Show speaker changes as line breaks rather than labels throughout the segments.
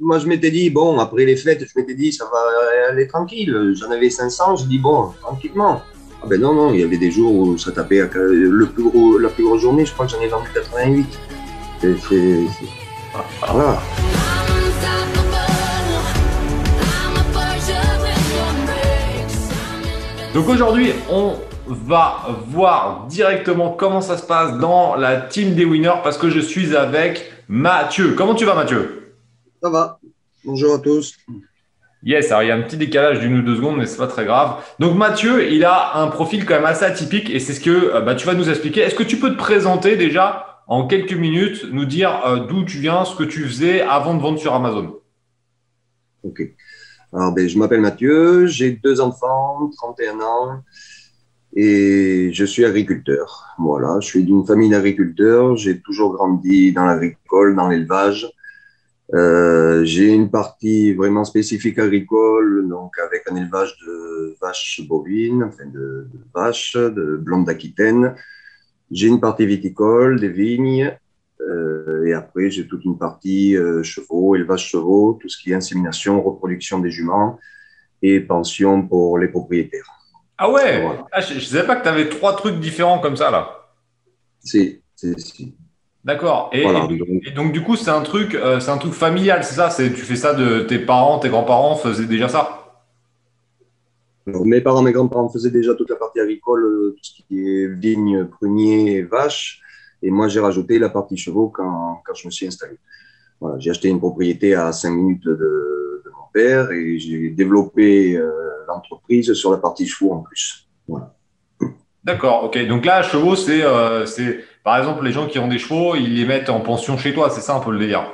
moi, je m'étais dit, bon, après les fêtes, je m'étais dit, ça va aller tranquille. J'en avais 500, je dis, bon, tranquillement. Ah ben non, non, il y avait des jours où ça tapait. La plus grosse journée, je crois que j'en ai vendu 88. C'est. Voilà.
Donc aujourd'hui, on va voir directement comment ça se passe dans la team des winners parce que je suis avec Mathieu. Comment tu vas, Mathieu?
Ça va. Bonjour à tous.
Yes, alors il y a un petit décalage d'une ou deux secondes, mais c'est pas très grave. Donc Mathieu, il a un profil quand même assez atypique et c'est ce que euh, bah, tu vas nous expliquer. Est-ce que tu peux te présenter déjà en quelques minutes, nous dire euh, d'où tu viens, ce que tu faisais avant de vendre sur Amazon?
Ok. Alors, ben, je m'appelle Mathieu, j'ai deux enfants, 31 ans, et je suis agriculteur. Voilà, je suis d'une famille d'agriculteurs, j'ai toujours grandi dans l'agricole, dans l'élevage. Euh, j'ai une partie vraiment spécifique agricole, donc avec un élevage de vaches bovines, enfin de, vaches, de blondes d'Aquitaine. J'ai une partie viticole, des vignes, euh, et après j'ai toute une partie euh, chevaux, élevage chevaux, tout ce qui est insémination, reproduction des juments et pension pour les propriétaires.
Ah ouais? Ah, Je ne savais pas que tu avais trois trucs différents comme ça là.
Si, si, si.
D'accord. Et, donc, du coup, c'est un truc, euh, c'est un truc familial, c'est ça? C'est tu fais ça de tes parents, tes grands-parents faisaient déjà ça?
Mes parents, mes grands-parents faisaient déjà toute la partie agricole, euh, tout ce qui est vignes, pruniers, vaches. Et moi, j'ai rajouté la partie chevaux quand, quand je me suis installé. Voilà, j'ai acheté une propriété à 5 minutes de, mon père et j'ai développé euh, l'entreprise sur la partie chevaux en plus. Voilà.
D'accord, ok. Donc là, chevaux, c'est par exemple, les gens qui ont des chevaux, ils les mettent en pension chez toi, c'est ça un peu le délire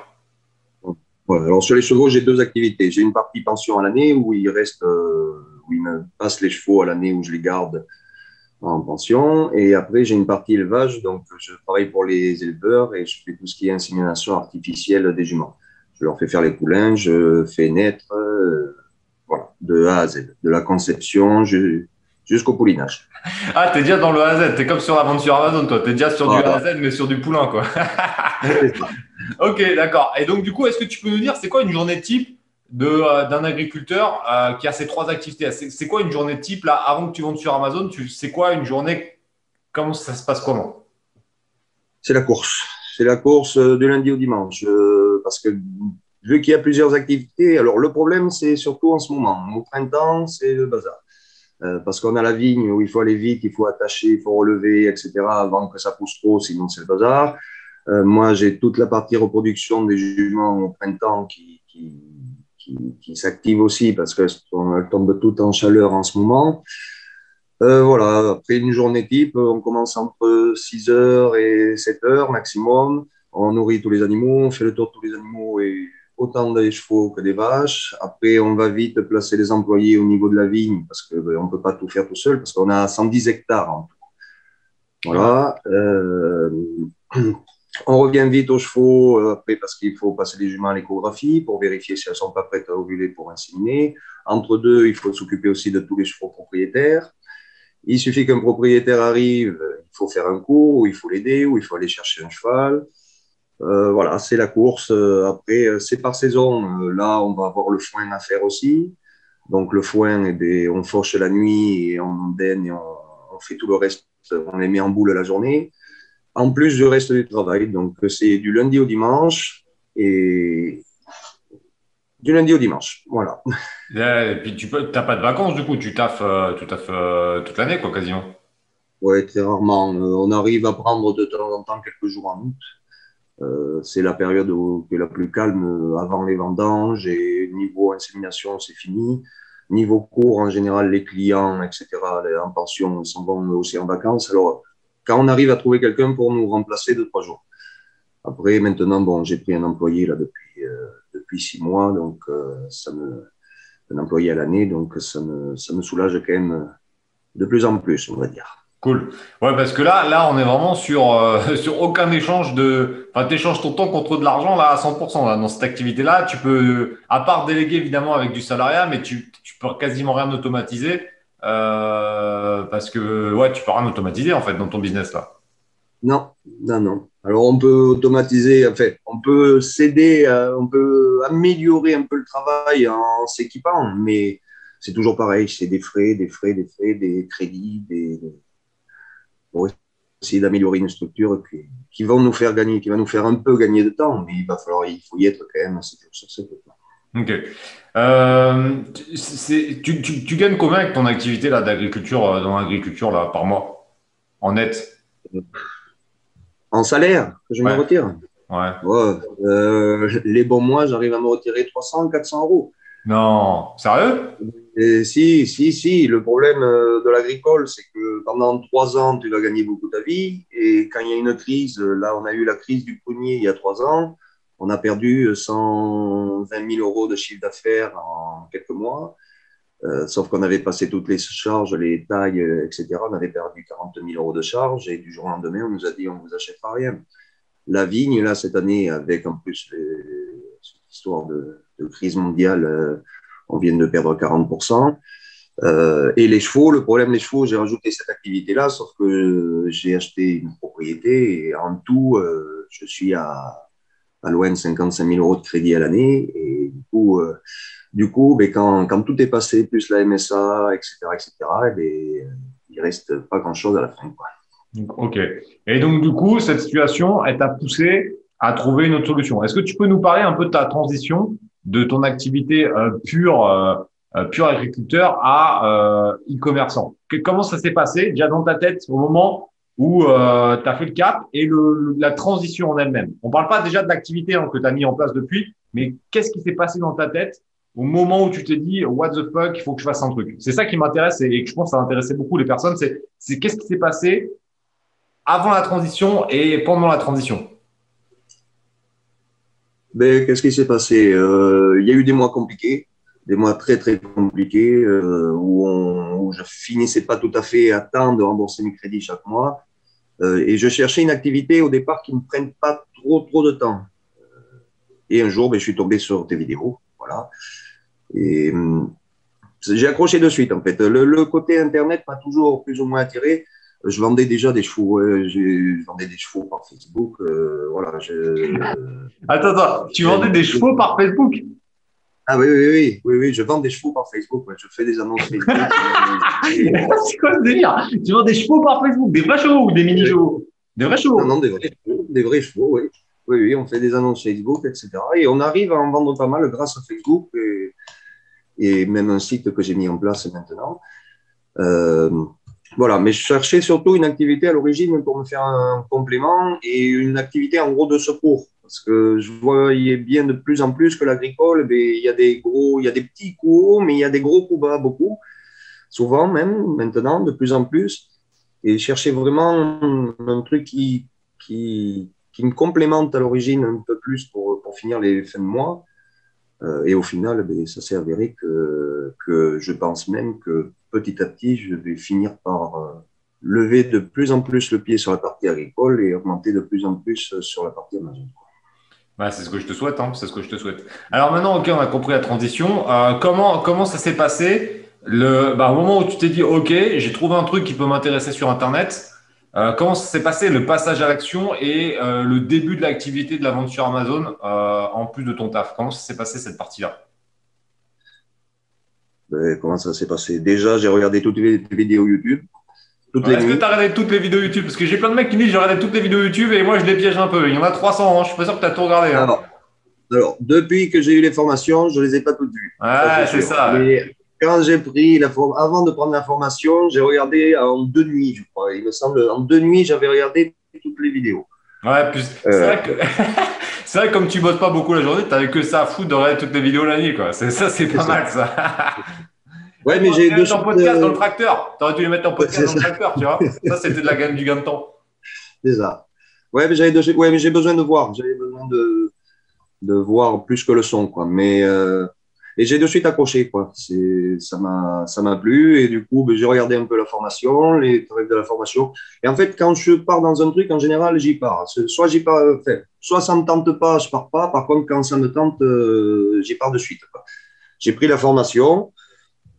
alors sur les chevaux, j'ai deux activités. J'ai une partie pension à l'année où ils restent, euh, où ils me passent les chevaux à l'année où je les garde en pension. Et après, j'ai une partie élevage, donc je travaille pour les éleveurs et je fais tout ce qui est insémination artificielle des juments. Je leur fais faire les poulains, je fais naître, euh, voilà, de A à Z, de la conception jusqu'au poulinage.
Ah, t'es déjà dans le A à Z. T'es comme sur la vente sur Amazon, toi. T'es déjà sur du A à Z, mais sur du poulain, quoi. ok, d'accord. Et donc, du coup, est-ce que tu peux nous dire, c'est quoi une journée type euh, d'un agriculteur euh, qui a ces trois activités? C'est quoi une journée type, là, avant que tu vendes sur Amazon? C'est quoi une journée? Comment ça se passe comment?
C'est la course. C'est la course euh, du lundi au dimanche. parce que vu qu'il y a plusieurs activités, alors le problème, c'est surtout en ce moment. Au printemps, c'est le bazar. Euh, parce qu'on a la vigne où il faut aller vite, il faut attacher, il faut relever, etc. avant que ça pousse trop, sinon c'est le bazar. Euh, moi, j'ai toute la partie reproduction des juments au printemps qui, qui, qui, s'active aussi parce qu'elle tombe toute en chaleur en ce moment. Euh, voilà, après une journée type, on commence entre 6 heures et 7 heures maximum. On nourrit tous les animaux, on fait le tour de tous les animaux et autant des chevaux que des vaches. Après, on va vite placer les employés au niveau de la vigne parce qu'on ben, ne peut pas tout faire tout seul parce qu'on a 110 hectares en tout. Voilà. Euh, on revient vite aux chevaux euh, après parce qu'il faut passer les juments à l'échographie pour vérifier si elles ne sont pas prêtes à ovuler pour inséminer. Entre deux, il faut s'occuper aussi de tous les chevaux propriétaires. Il suffit qu'un propriétaire arrive, il faut faire un cours, ou il faut l'aider, ou il faut aller chercher un cheval. Euh, voilà, c'est la course. Euh, après, euh, c'est par saison. là, on va avoir le foin à faire aussi. Donc, le foin, eh on forche la nuit et on donne et on, fait tout le reste. On les met en boule la journée. En plus du reste du travail. Donc, c'est du lundi au dimanche et du lundi au dimanche. Voilà.
Et puis, tu n'as pas de vacances, du coup, tu taffes, tu taffes toute l'année, quoi, quasiment.
Oui, très rarement. On arrive à prendre de temps en temps quelques jours en août. Euh, c'est la période où, qui est la plus calme avant les vendanges et niveau insémination, c'est fini. Niveau cours, en général, les clients, etc., en pension, s'en vont aussi en vacances. Alors, quand on arrive à trouver quelqu'un pour nous remplacer deux, trois jours. Après, maintenant, bon, j'ai pris un employé là depuis, euh, depuis six mois, donc euh, ça me, un employé à l'année, donc ça me, ça me soulage quand même de plus en plus, on va dire.
Cool. Ouais, parce que là, là, on est vraiment sur, euh, sur aucun échange de. Enfin, tu échanges ton temps contre de l'argent là à 100%. Là, dans cette activité-là, tu peux, à part déléguer évidemment avec du salariat, mais tu, tu peux quasiment rien automatiser euh, parce que ouais, tu peux rien automatiser en fait dans ton business là.
Non, non, non. Alors, on peut automatiser, enfin, on peut s'aider, on peut améliorer un peu le travail en s'équipant, mais c'est toujours pareil, c'est des frais, des frais, des frais, des crédits, des, pour essayer d'améliorer une structure qui, vont nous faire gagner, qui va nous faire un peu gagner de temps, mais il va falloir, il faut y être quand même sur ce
Ok. Euh, tu, tu, gagnes combien avec ton activité là d'agriculture euh, dans l'agriculture là par mois en net?
En salaire, je me retire.
Ouais.
Euh, les bons mois, j'arrive à me retirer 300, 400 euros.
Non, sérieux?
Et Si, si, si. Le problème de l'agricole, c'est que pendant trois ans, tu vas gagner beaucoup ta vie. Et quand il y a une crise, là, on a eu la crise du prunier il y a trois ans on a perdu 120 000 euros de chiffre d'affaires en quelques mois, euh, sauf qu'on avait passé toutes les charges, les tailles, etc. On avait perdu 40 000 euros de charges et du jour au lendemain, on nous a dit on ne vous achètera rien. La vigne, là, cette année, avec en plus cette histoire de, crise mondiale, euh, on vient de perdre 40 euh, et les chevaux, le problème des chevaux, j'ai rajouté cette activité-là, sauf que j'ai acheté une propriété et en tout, je suis à à loin de 55 000 euros de crédit à l'année. Et du coup, euh, du coup ben, quand, quand, tout est passé, plus la MSA, etc., etc., eh ben, il reste pas grand-chose à la fin. Quoi.
Ok. Et donc, du coup, cette situation, elle t'a poussé à trouver une autre solution. Est-ce que tu peux nous parler un peu de ta transition de ton activité euh, pure, euh, pure agriculteur à e-commerçant Comment ça s'est passé déjà dans ta tête au moment où euh, tu as fait le cap et le, la transition en elle-même? On parle pas déjà de l'activité hein, que tu as mis en place depuis, mais qu'est-ce qui s'est passé dans ta tête au moment où tu t'es dit what the fuck, il faut que je fasse un truc? C'est ça qui m'intéresse et que je pense que ça intéressait beaucoup les personnes, c'est c'est qu'est-ce qui s'est passé avant la transition et pendant la transition?
Ben, qu'est-ce qui s'est passé? Euh, Il y a eu des mois compliqués, des mois très très compliqués euh, où, on, où je finissais pas tout à fait à temps de rembourser mes crédits chaque mois. Euh, et je cherchais une activité au départ qui ne prenne pas trop, trop de temps. Et un jour, ben, je suis tombé sur tes vidéos. Voilà. Et euh, j'ai accroché de suite, en fait. Le, côté Internet m'a toujours plus ou moins attiré. Je vendais déjà des chevaux. je vendais des chevaux par Facebook. voilà. Je,
attends, attends. Tu vendais des chevaux par Facebook?
Ah oui, oui, oui, oui, oui, je vends des chevaux par Facebook. Je fais des annonces Facebook.
c'est quoi ce délire? Tu vends des chevaux par Facebook Des vrais chevaux ou des mini-chevaux? Des vrais chevaux?
Non, non, des vrais chevaux, des vrais chevaux, oui. Oui, oui, on fait des annonces Facebook, etc. Et on arrive à en vendre pas mal grâce à Facebook et, et même un site que j'ai mis en place maintenant. Euh, voilà, mais je cherchais surtout une activité à l'origine pour me faire un complément et une activité en gros de secours. Parce que je voyais bien de plus en plus que l'agricole, il y a des gros, il y a des petits coups hauts, mais il y a des gros coups bas, beaucoup. Souvent même, maintenant, de plus en plus. Et chercher vraiment un truc qui, qui, me complémente à l'origine un peu plus pour, pour, finir les fins de mois. Euh, et au final, eh ça s'est avéré que, que je pense même que petit à petit, je vais finir par euh, lever de plus en plus le pied sur la partie agricole et augmenter de plus en plus sur la partie Amazon
c'est ce que je te souhaite, hein, c'est ce que je te souhaite. Alors maintenant, ok, on a compris la transition. Euh, comment, comment ça s'est passé? Le, bah, au moment où tu t'es dit, ok, j'ai trouvé un truc qui peut m'intéresser sur Internet. Euh, comment ça s'est passé le passage à l'action et euh, le début de l'activité de la vente sur Amazon en plus de ton taf? Comment ça s'est passé cette partie-là?
Ben, Comment ça s'est passé? Déjà, j'ai regardé toutes les vidéos YouTube.
Est-ce que tu as regardé toutes les vidéos YouTube? Parce que j'ai plein de mecs qui disent j'ai regardé toutes les vidéos YouTube et moi je les piège un peu. Il y en a 300, hein. je suis pas sûr que tu as tout regardé. Hein.
Alors, depuis que j'ai eu les formations, je ne les ai pas toutes vues.
Ouais, c'est ça.
Mais quand j'ai pris la avant de prendre la formation, j'ai regardé en deux nuits, je crois. Il me semble, en deux nuits, j'avais regardé toutes les vidéos.
Ouais, plus. C'est euh. vrai que. c'est vrai que comme tu bosses pas beaucoup la journée, tu n'avais que ça à foutre de regarder toutes les vidéos la nuit, quoi. Ça, c'est pas mal, ça.
Ouais, mais j'ai
deux ton podcast dans le tracteur. Tu aurais dû les mettre en podcast dans le tracteur, tu vois. Ça, c'était de la gamme du gain de temps.
C'est ça. Ouais, mais j'avais ouais, mais j'ai besoin de voir. J'avais besoin de, de voir plus que le son, quoi. Mais euh, et j'ai de suite accroché, quoi. C'est ça m'a ça m'a plu et du coup, ben, j'ai regardé un peu la formation, les trucs de la formation. Et en fait, quand je pars dans un truc, en général, j'y pars. Soit j'y pars, enfin, soit ça me tente pas, je pars pas. Par contre, quand ça me tente, euh, j'y pars de suite. J'ai pris la formation.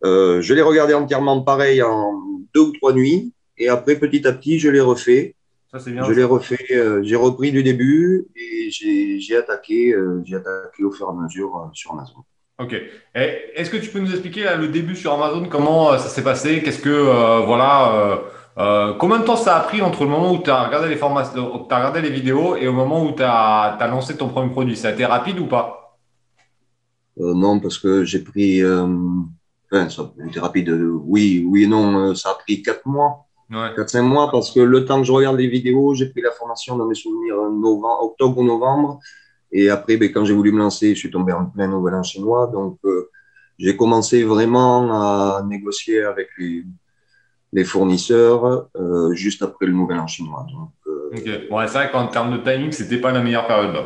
Euh, je l'ai regardé entièrement pareil en deux ou trois nuits. Et après, petit à petit, je l'ai refait. Ça, c'est bien. Je l'ai refait, euh, j'ai repris du début et j'ai attaqué, euh, j'ai attaqué au fur et à mesure euh, sur Amazon.
Ok. Est-ce que tu peux nous expliquer le début sur Amazon, comment ça s'est passé? Qu'est-ce que, voilà, combien de temps ça a pris entre le moment où tu as regardé les formations, as regardé les vidéos et au moment où tu as, as, lancé ton premier produit? Ça a été rapide ou pas?
Non, parce que j'ai pris Enfin, ça a été rapide. Oui, oui non. Ça a pris quatre mois. Ouais. 4-5 mois parce que le temps que je regarde les vidéos, j'ai pris la formation dans mes souvenirs novembre, octobre ou novembre. Et après, ben, quand j'ai voulu me lancer, je suis tombé en plein nouvel an chinois. Donc, euh, j'ai commencé vraiment à négocier avec les, les fournisseurs euh, juste après le nouvel an chinois. Donc,
euh, ouais, c'est vrai qu'en termes de timing, c'était pas la meilleure période.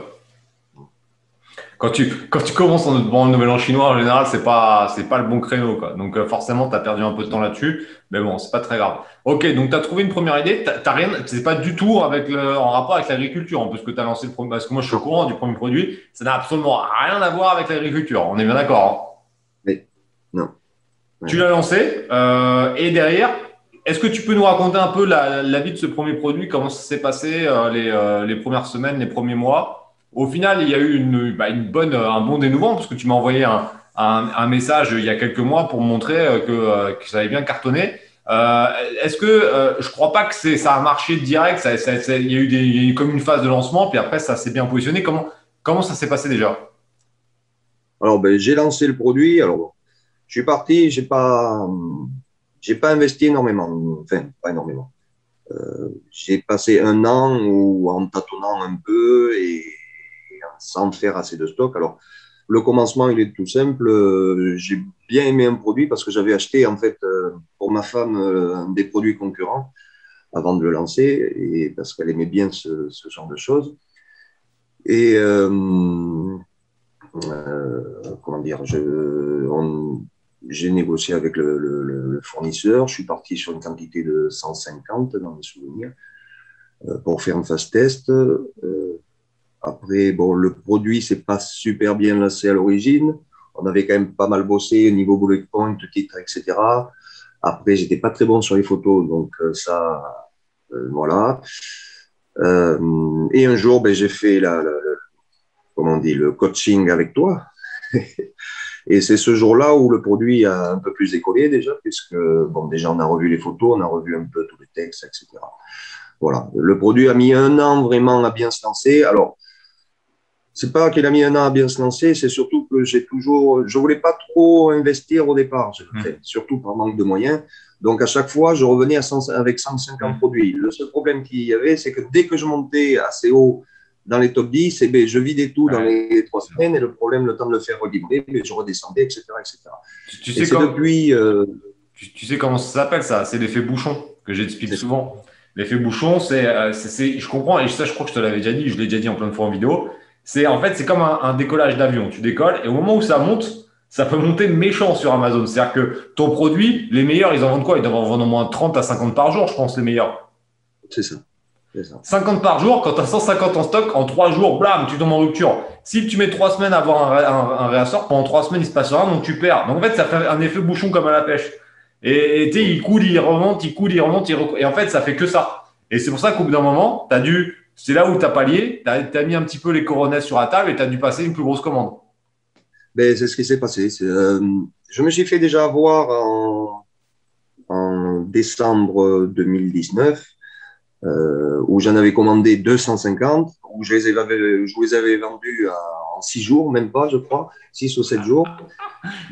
Quand tu, quand tu commences en bon, le nouvel an chinois, en général, c'est pas, c'est pas le bon créneau. Quoi. Donc, euh, forcément, tu as perdu un peu de temps là-dessus. Mais bon, c'est pas très grave. Ok, donc tu as trouvé une première idée. T'as rien, c'est pas du tout avec le, en rapport avec l'agriculture, hein, parce que tu as lancé le premier, parce que moi, je suis au courant du premier produit. Ça n'a absolument rien à voir avec l'agriculture. On est bien d'accord.
Hein oui. Non.
Tu l'as lancé. Euh, et derrière, est-ce que tu peux nous raconter un peu la, la vie de ce premier produit? Comment ça s'est passé euh, les, les premières semaines, les premiers mois? Au final, il y a eu une, bah, bonne, un bon dénouement parce que tu m'as envoyé un, message il y a quelques mois pour montrer euh, que, euh, que ça avait bien cartonné. Euh, Est-ce que euh, je crois pas que ça a marché direct il, y a eu comme une phase de lancement, puis après ça s'est bien positionné. Comment ça s'est passé déjà?
Alors ben, j'ai lancé le produit. Alors je suis parti, j'ai pas pas investi énormément, enfin pas énormément. Euh, j'ai passé un an en tâtonnant un peu et sans faire assez de stock. Alors, le commencement, il est tout simple. Euh, j'ai bien aimé un produit parce que j'avais acheté, en fait, euh, pour ma femme, euh, des produits concurrents avant de le lancer et parce qu'elle aimait bien ce, genre de choses. Et comment dire, j'ai négocié avec le, le, fournisseur. Je suis parti sur une quantité de 150 dans mes souvenirs pour faire un fast test. Après, bon, le produit, c'est pas super bien lancé à l'origine. On avait quand même pas mal bossé au niveau bullet point, titre, etc. Après, j'étais pas très bon sur les photos, donc euh, ça, euh, voilà. Euh, et un jour, ben, j'ai fait la, comment on dit, le coaching avec toi. et c'est ce jour-là où le produit a un peu plus décollé déjà, puisque bon, déjà on a revu les photos, on a revu un peu tous les textes, etc. Voilà. Le produit a mis un an vraiment à bien se lancer. Alors, c'est pas qu'il a mis un an à bien se lancer, c'est surtout que j'ai toujours, je voulais pas trop investir au départ, mmh. surtout par manque de moyens. Donc à chaque fois, je revenais à 100, avec 150 mmh. produits. Le seul problème qu'il y avait, c'est que dès que je montais assez haut dans les top 10, eh bien, je vidais tout dans les trois semaines et le problème, le temps de le faire relibrer, mais je redescendais, etc. etc.
Tu, sais depuis, euh, tu, sais comment ça s'appelle ça? C'est l'effet bouchon que j'explique souvent. L'effet bouchon, euh, c'est, je comprends, et ça, je crois que je te l'avais déjà dit, je l'ai déjà dit en plein de fois en vidéo c'est en fait, c'est comme un, décollage d'avion. Tu décolles et au moment où ça monte, ça peut monter méchant sur Amazon. C'est-à-dire que ton produit, les meilleurs, ils en vendent quoi? Ils doivent en vendre au moins 30 à 50 par jour, je pense, les meilleurs.
C'est ça.
ça. 50 par jour, quand tu as 150 en stock, en 3 jours, blam, tu tombes en rupture. Si tu mets 3 semaines à avoir un, réassort, pendant 3 semaines, il se passe rien, donc tu perds. Donc en fait, ça fait un effet bouchon comme à la pêche. Et tu sais, il coule, il remonte, il coule, il remonte, il et en fait, ça fait que ça. Et c'est pour ça qu'au bout d'un moment, tu as dû c'est là où tu as pallié, tu as, mis un petit peu les coronets sur la table et tu as dû passer une plus grosse commande.
Ben, c'est ce qui s'est passé. Euh, je me suis fait déjà avoir en, décembre 2019, euh, où j'en avais commandé 250, où je les avais, je les avais vendus en 6 jours, même pas, je crois, 6 ou 7 jours.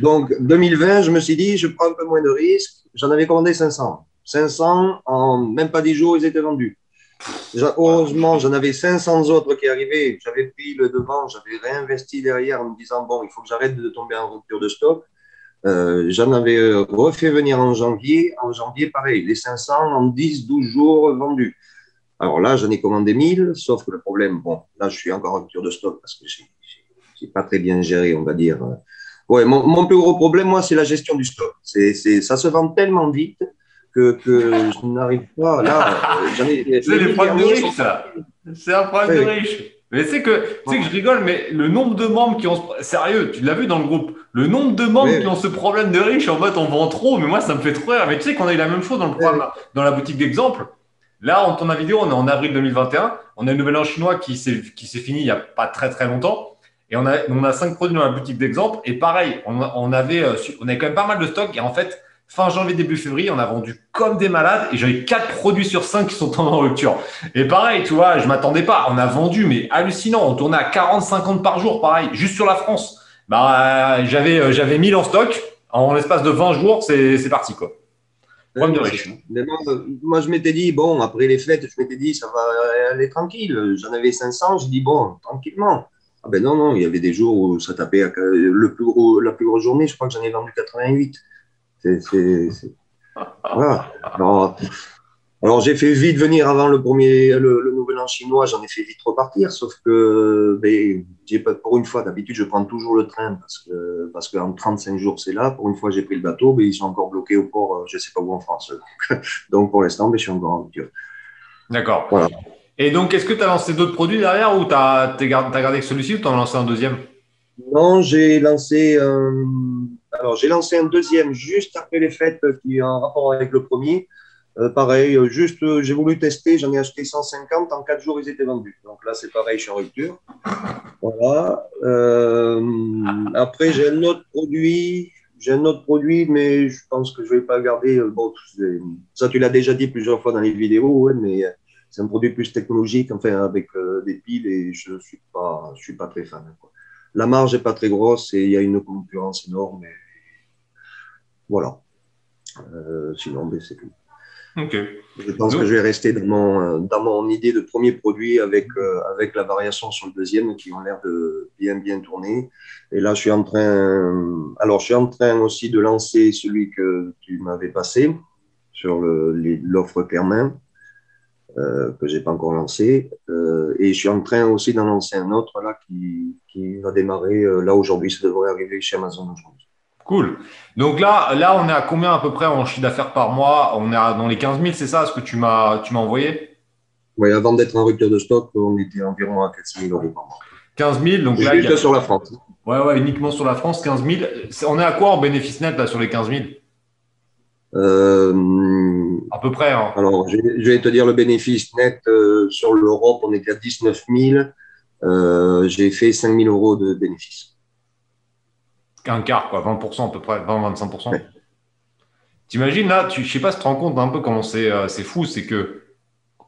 Donc, 2020, je me suis dit, je prends un peu moins de risques. J'en avais commandé 500. 500, en même pas 10 jours, ils étaient vendus. Heureusement, j'en avais 500 autres qui arrivaient. J'avais pris le devant, j'avais réinvesti derrière en me disant bon, il faut que j'arrête de tomber en rupture de stock. Euh, j'en avais euh, refait venir en janvier. En janvier, pareil, les 500 en 10, 12 jours vendus. Alors là, j'en ai commandé 1000, sauf que le problème, bon, là, je suis encore en rupture de stock parce que j'ai pas très bien géré, on va dire. Ouais, mon, mon plus gros problème, moi, c'est la gestion du stock. C'est, ça se vend tellement vite que, que je n'arrive pas. Là,
euh, C'est les problèmes de riches, ça. C'est un problème de riches. Mais c'est que, c'est que je rigole, mais le nombre de membres qui ont sérieux, tu l'as vu dans le groupe, le nombre de membres qui ont ce problème de riches, en fait, on vend trop, mais moi, ça me fait trop rire. Mais tu sais qu'on a eu la même chose dans le programme, dans la boutique d'exemple. Là, en tourne la vidéo, on est en avril 2021. On a un nouvel an chinois qui s'est fini il n'y a pas très très longtemps. Et on a, on a cinq produits dans la boutique d'exemple. Et pareil, on, on, avait, euh, on avait quand même pas mal de stock. Et en fait, fin janvier, début février, on a vendu comme des malades. Et j'avais quatre produits sur cinq qui sont en rupture. Et pareil, tu vois, je m'attendais pas. On a vendu, mais hallucinant. On tournait à 40-50 par jour, pareil, juste sur la France. Bah, j'avais, euh, j'avais 1000 en stock. En l'espace de 20 jours, c'est parti, quoi.
Moi, moi, je m'étais dit, bon, après les fêtes, je m'étais dit, ça va aller tranquille. J'en avais 500, je dis, bon, tranquillement. Ah ben non, non, il y avait des jours où ça tapait. Le plus gros, la plus grosse journée, je crois que j'en ai vendu 88. C'est. Voilà. Alors, alors j'ai fait vite venir avant le premier, le, nouvel an chinois, j'en ai fait vite repartir, sauf que ben, pas, pour une fois, d'habitude, je prends toujours le train parce que parce qu'en 35 jours, c'est là. Pour une fois, j'ai pris le bateau, mais ils sont encore bloqués au port, euh, je ne sais pas où en France. Donc pour l'instant, ben, je suis encore en voiture.
D'accord. Voilà. Et donc, est-ce que tu as lancé d'autres produits derrière ou tu as, gardé que celui-ci ou tu en as lancé un deuxième?
Non, j'ai lancé, Alors, j'ai lancé un deuxième juste après les fêtes qui est en rapport avec le premier. Euh, pareil, euh, juste, euh, j'ai voulu tester, j'en ai acheté 150, en 4 jours, ils étaient vendus. Donc là, c'est pareil, je suis en rupture. Voilà. après, j'ai un autre produit, j'ai un autre produit, mais je pense que je ne vais pas le garder. Bon, ça, tu l'as déjà dit plusieurs fois dans les vidéos, mais c'est un produit plus technologique, enfin, avec des piles, et je ne suis, pas, suis pas très fan. La marge n'est pas très grosse et il y a une concurrence énorme. Voilà. sinon, ben, c'est tout. Je pense que je vais rester dans mon, dans mon idée de premier produit avec, euh, avec la variation sur le deuxième qui ont l'air de bien, bien tourner. Et là, je suis en train, alors je suis en train aussi de lancer celui que tu m'avais passé sur l'offre Clairmain, euh, que je n'ai pas encore lancé. Euh, et je suis en train aussi d'en lancer un autre là qui, qui va démarrer euh, là aujourd'hui. Ça devrait arriver chez Amazon aujourd'hui.
Cool. Donc là, là, on est à combien à peu près en chiffre d'affaires par mois? On est dans les 15 000, c'est ça ce que tu m'as, tu m'as envoyé?
Oui, avant d'être en rupture de stock, on était environ à 4 000 euros par mois.
15 000, donc
là. Juste sur la France.
Ouais, ouais, uniquement sur la France, 15 000. On est à quoi en bénéfice net là sur les 15 000
euh,
à peu près. Hein.
Alors, je, vais te dire le bénéfice net euh, sur l'Europe, on était à 19 000. Euh, j'ai fait 5 000 euros de bénéfice
un quart, quoi, 20% à peu près, 20-25%. T'imagines là, tu, je sais pas si tu te rends compte un peu comment c'est euh, fou, c'est que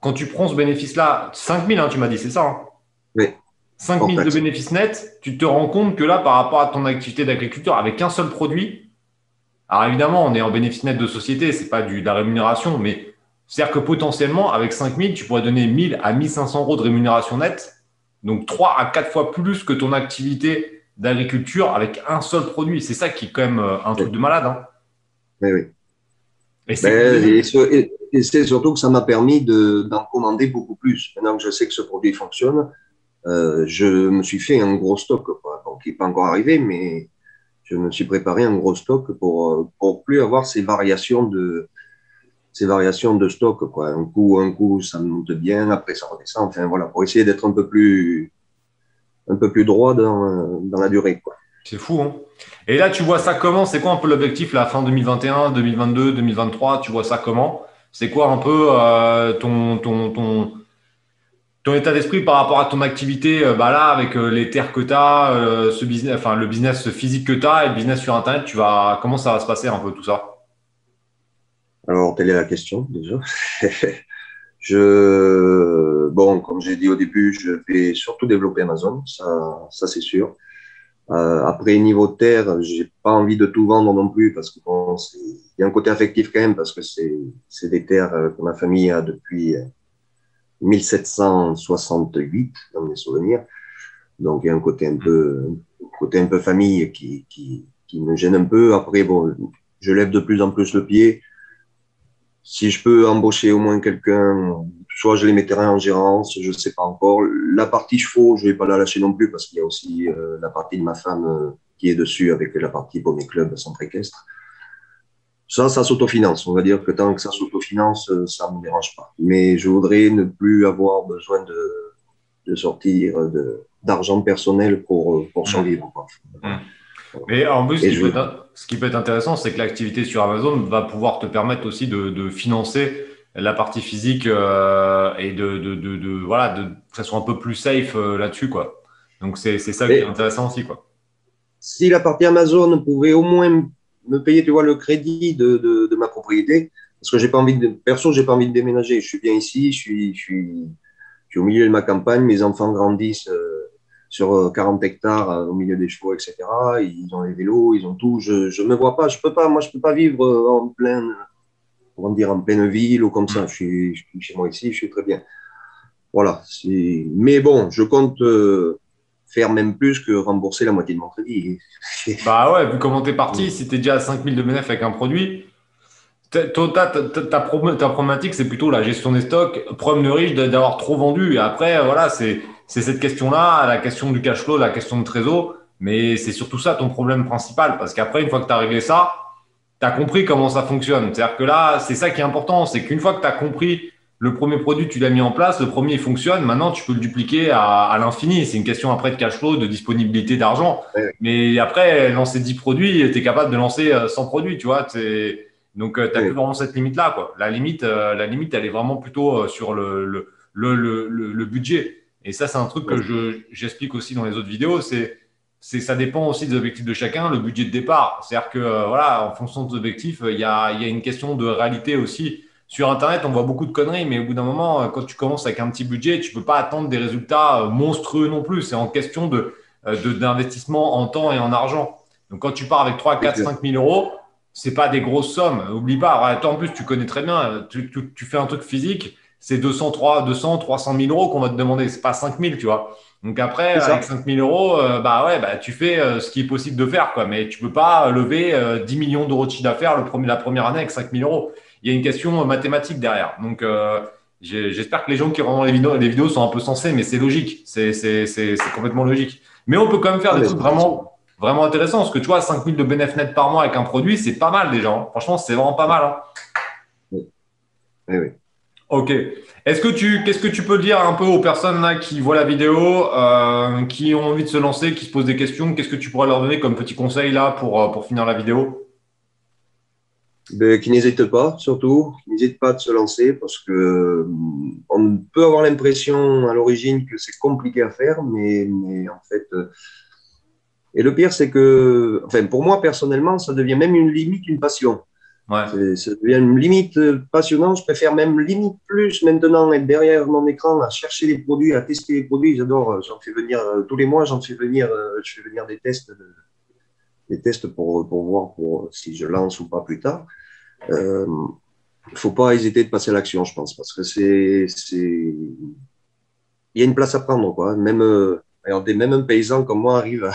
quand tu prends ce bénéfice-là, 5000, hein, tu m'as dit, c'est ça hein?
Oui.
5000 de bénéfices nets, tu te rends compte que là, par rapport à ton activité d'agriculteur, avec un seul produit, alors évidemment, on est en bénéfice net de société, c'est pas du, de la rémunération, mais c'est-à-dire que potentiellement, avec 5000, tu pourrais donner 1000 à 1500 euros de rémunération nette, donc 3 à 4 fois plus que ton activité d'agriculture avec un seul produit. C'est ça qui est quand même euh, un truc de malade. Hein.
Oui, oui. Et c'est surtout que ça m'a permis d'en commander beaucoup plus. Maintenant que je sais que ce produit fonctionne, euh, je me suis fait un gros stock, qui n'est pas encore arrivé, mais je me suis préparé un gros stock pour, pour plus avoir ces variations de, ces variations de stock. Quoi. Un coup, un coup, ça monte bien, après ça redescend. Enfin, voilà, pour essayer d'être un peu plus, un peu plus droit dans, dans la durée. Quoi.
C'est fou. Hein Et là, tu vois ça comment? C'est quoi un peu l'objectif, la fin 2021, 2022, 2023 Tu vois ça comment? C'est quoi un peu euh, ton, ton, ton, ton état d'esprit par rapport à ton activité euh, bah là, avec euh, les terres que tu as, ce business, enfin, le business physique que tu as et le business sur Internet? Tu vas, Comment ça va se passer un peu tout ça?
Alors, telle est la question déjà. Je, bon, comme j'ai dit au début, je vais surtout développer Amazon, ça, ça c'est sûr. Euh, après, niveau terre, j'ai pas envie de tout vendre non plus parce que bon, y a un côté affectif quand même parce que c'est des terres que ma famille a depuis 1768 dans mes souvenirs. Donc il y a un côté un peu, un côté un peu famille qui, qui, qui me gêne un peu. Après, bon, je lève de plus en plus le pied si je peux embaucher au moins quelqu'un, soit je les mettrai en gérance, je ne sais pas encore. La partie chevaux, je ne vais pas la lâcher non plus parce qu'il y a aussi euh, la partie de ma femme euh, qui est dessus avec la partie pour mes clubs centre équestre. Ça, ça s'autofinance. On va dire que tant que ça s'autofinance, euh, ça ne me dérange pas. Mais je voudrais ne plus avoir besoin de, de sortir d'argent personnel pour, pour survivre.
Mmh. Mais en plus, ce qui, peut être, intéressant, c'est que l'activité sur Amazon va pouvoir te permettre aussi de, financer la partie physique euh, et de, de, de, voilà, de, que ça soit un peu plus safe euh, là-dessus, quoi. Donc, c'est ça qui est intéressant aussi, quoi.
Si la partie Amazon pouvait au moins me payer, tu vois, le crédit de, de, ma propriété, parce que j'ai pas envie de, perso, j'ai pas envie de déménager. Je suis bien ici, je suis, je suis, je suis au milieu de ma campagne, mes enfants grandissent euh, sur 40 hectares au milieu des chevaux, etc. Ils ont les vélos, ils ont tout. Je, je me vois pas, je peux pas, moi, je peux pas vivre en plein on va dire, en pleine ville ou comme ça. Je suis, chez moi ici, je suis très bien. Voilà. Mais bon, je compte euh, faire même plus que rembourser la moitié de mon crédit.
bah ouais, vu comment tu es parti, si tu es déjà à 5000 de bénéfices avec un produit, ta, ta, problématique, c'est plutôt la gestion des stocks. Problème de riche d'avoir trop vendu. Et après, voilà, c'est cette question-là, la question du cash flow, la question de trésor. Mais c'est surtout ça ton problème principal. Parce qu'après, une fois que tu as réglé ça, tu as compris comment ça fonctionne. C'est-à-dire que là, c'est ça qui est important, c'est qu'une fois que tu as compris le premier produit, tu l'as mis en place, le premier fonctionne, maintenant tu peux le dupliquer à, l'infini. C'est une question après de cash flow, de disponibilité d'argent. Mais après, lancer 10 produits, tu es capable de lancer 100 euh, produits, tu vois. Donc, euh, tu n'as plus vraiment cette limite-là. La, limite, euh, la limite, elle est vraiment plutôt sur le, le, le, le budget. Et ça, c'est un truc que j'explique aussi dans les autres vidéos. C'est c'est ça dépend aussi des objectifs de chacun, le budget de départ. C'est-à-dire que euh, voilà, en fonction des objectifs, il y a, il y a une question de réalité aussi. Sur Internet, on voit beaucoup de conneries, mais au bout d'un moment, euh, quand tu commences avec un petit budget, tu peux pas attendre des résultats euh, monstrueux non plus. C'est en question de, d'investissement en temps et en argent. Donc, quand tu pars avec 3, 4, 5 000 euros, c'est pas des grosses sommes. Oublie pas. Toi, en plus, tu connais très bien. Tu, tu, fais un truc physique, c'est 200, 200, 300 000 euros qu'on va te demander. C'est pas 5 000, tu vois. Donc après, avec 5 000 euros, euh, bah ouais, bah, tu fais euh, ce qui est possible de faire, quoi. Mais tu peux pas lever 10 euh, millions d'euros de chiffre d'affaires le premier, la première année avec 5 000 euros. Il y a une question mathématique derrière. Donc j'espère que les gens qui regardent les vidéos, les vidéos sont un peu sensés, mais c'est logique. C'est complètement logique. Mais on peut quand même faire des trucs vraiment, vraiment intéressants. Parce que tu vois, 5 000 de bénéfices net par mois avec un produit, c'est pas mal déjà. Hein. Franchement, c'est vraiment pas mal. Hein.
Oui. oui, oui.
Ok. Est-ce que tu, qu'est-ce que tu peux dire un peu aux personnes là qui voient la vidéo, euh, qui ont envie de se lancer, qui se posent des questions? Qu'est-ce que tu pourrais leur donner comme petit conseil là pour, euh, pour finir la vidéo?
Ben, Qui n'hésitent pas, surtout, qui n'hésitent pas de se lancer parce que on peut avoir l'impression à l'origine que c'est compliqué à faire, mais, mais en fait. Euh, et le pire, c'est que, enfin, pour moi personnellement, ça devient même une limite, une passion. Ouais. Ça devient limite passionnant. Je préfère même limite plus maintenant être derrière mon écran à chercher les produits, à tester les produits. J'adore. J'en fais venir euh, tous les mois. J'en fais venir. Euh, je fais venir des tests, des tests pour, pour voir pour, si je lance ou pas plus tard. Il euh, ne faut pas hésiter de passer à l'action, je pense, parce que c'est, il y a une place à prendre, quoi. Même, alors, même un paysan comme moi arrive à,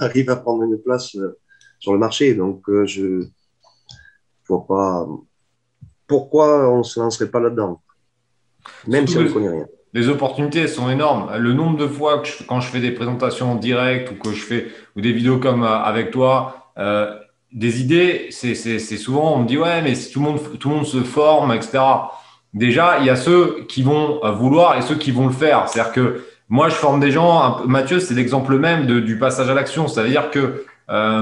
arrive à prendre une place sur le marché. Donc, je vois pas pourquoi on ne se lancerait pas là-dedans, même si on ne connaît rien.
Les opportunités sont énormes. Le nombre de fois que quand je fais des présentations en direct ou que je fais ou des vidéos comme euh, avec toi, euh, des idées, c'est souvent on me dit ouais mais si tout le monde tout le monde se forme etc. Déjà il y a ceux qui vont euh, vouloir et ceux qui vont le faire. C'est-à-dire que moi je forme des gens. Mathieu c'est l'exemple même de, du passage à l'action. C'est-à-dire que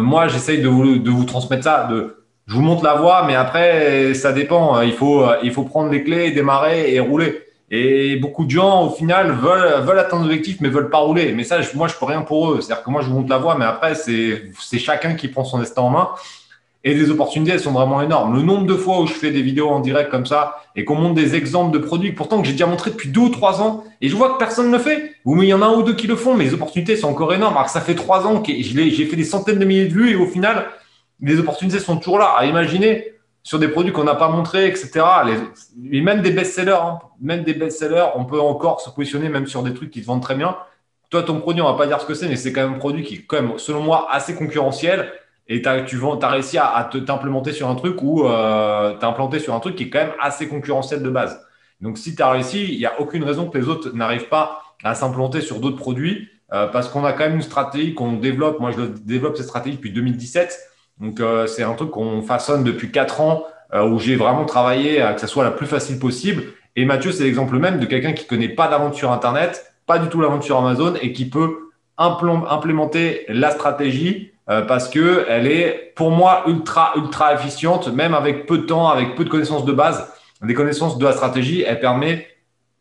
moi j'essaye de vous, de vous transmettre ça, de je vous montre la voie, mais après, ça dépend. Il faut, il faut prendre les clés, démarrer et rouler. Et beaucoup de gens, au final, veulent, veulent atteindre l'objectif, mais veulent pas rouler. Mais ça, moi, je peux rien pour eux. C'est-à-dire que moi, je vous montre la voie, mais après, c'est chacun qui prend son destin en main. Et les opportunités, elles sont vraiment énormes. Le nombre de fois où je fais des vidéos en direct comme ça et qu'on montre des exemples de produits, pourtant que j'ai déjà montré depuis deux ou trois ans, et je vois que personne ne le fait. Ou il y en a un ou deux qui le font, mais les opportunités sont encore énormes. Alors que ça fait trois ans que j'ai fait des centaines de milliers de vues et au final, les opportunités sont toujours là. À imaginer sur des produits qu'on n'a pas montrés, etc. Les, même des best-sellers, hein. même des best-sellers, on peut encore se positionner même sur des trucs qui se vendent très bien. Toi, ton produit, on va pas dire ce que c'est, mais c'est quand même un produit qui est quand même, selon moi, assez concurrentiel. Et tu as réussi à, t'implémenter sur un truc ou euh, implanté sur un truc qui est quand même assez concurrentiel de base. Donc, si tu as réussi, il n'y a aucune raison que les autres n'arrivent pas à s'implanter sur d'autres produits euh, parce qu'on a quand même une stratégie qu'on développe. Moi, je développe cette stratégie depuis 2017 donc, euh, c'est un truc qu'on façonne depuis quatre ans euh, où j'ai vraiment travaillé à que ça soit la plus facile possible. Et Mathieu, c'est l'exemple même de quelqu'un qui connaît pas d'aventure Internet, pas du tout l'aventure Amazon et qui peut implémenter la stratégie euh, parce que elle est pour moi ultra ultra efficiente même avec peu de temps avec peu de connaissances de base des connaissances de la stratégie, elle permet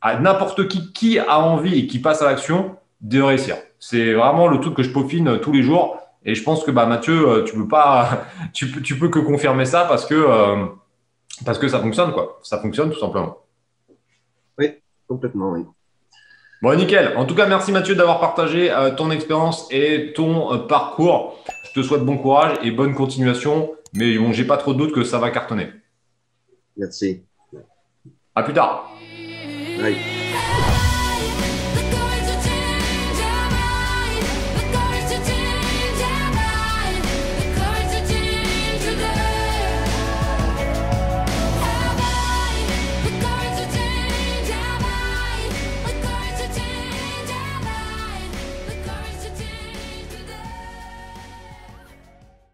à n'importe qui qui a envie et qui passe à l'action de réussir. C'est vraiment le truc que je peaufine tous les jours. Et je pense que bah, Mathieu, euh, tu peux pas, tu peux, tu peux que confirmer ça parce que, euh, parce que ça fonctionne, quoi. Ça fonctionne tout simplement.
Oui, complètement, oui.
Bon, nickel. En tout cas, merci Mathieu d'avoir partagé euh, ton expérience et ton parcours. Je te souhaite bon courage et bonne continuation. Mais bon, j'ai pas trop de doute que ça va cartonner.
Merci.
À plus tard.
Bye.